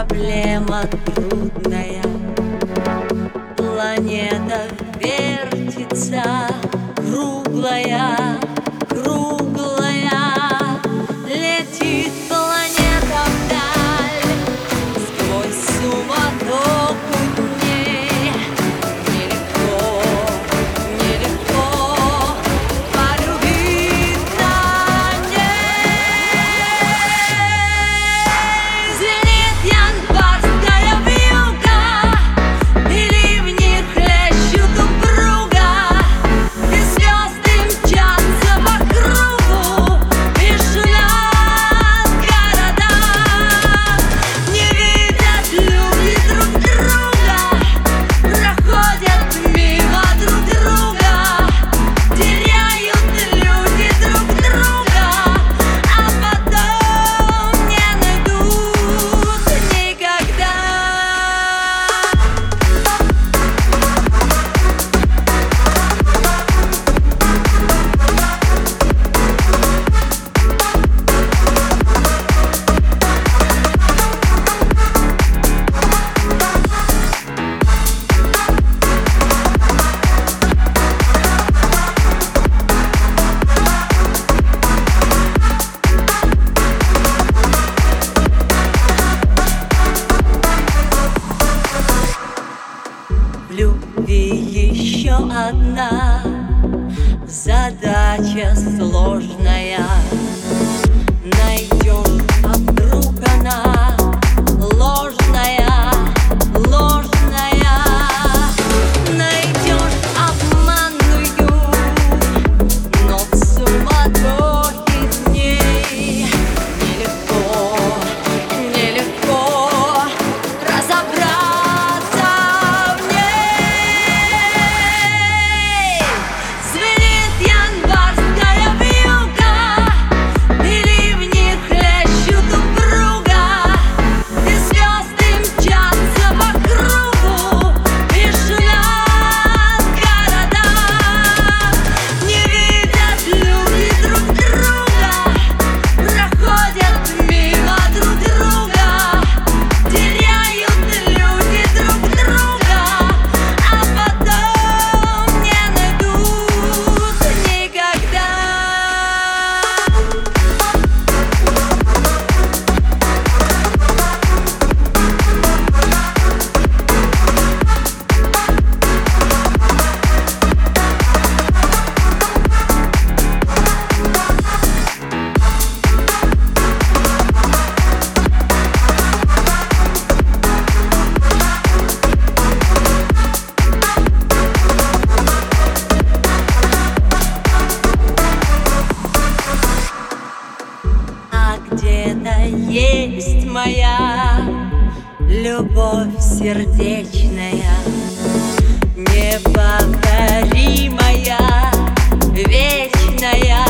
Проблема трудная. Планета вертится Круглая одна задача сложная есть моя любовь сердечная, неповторимая, вечная.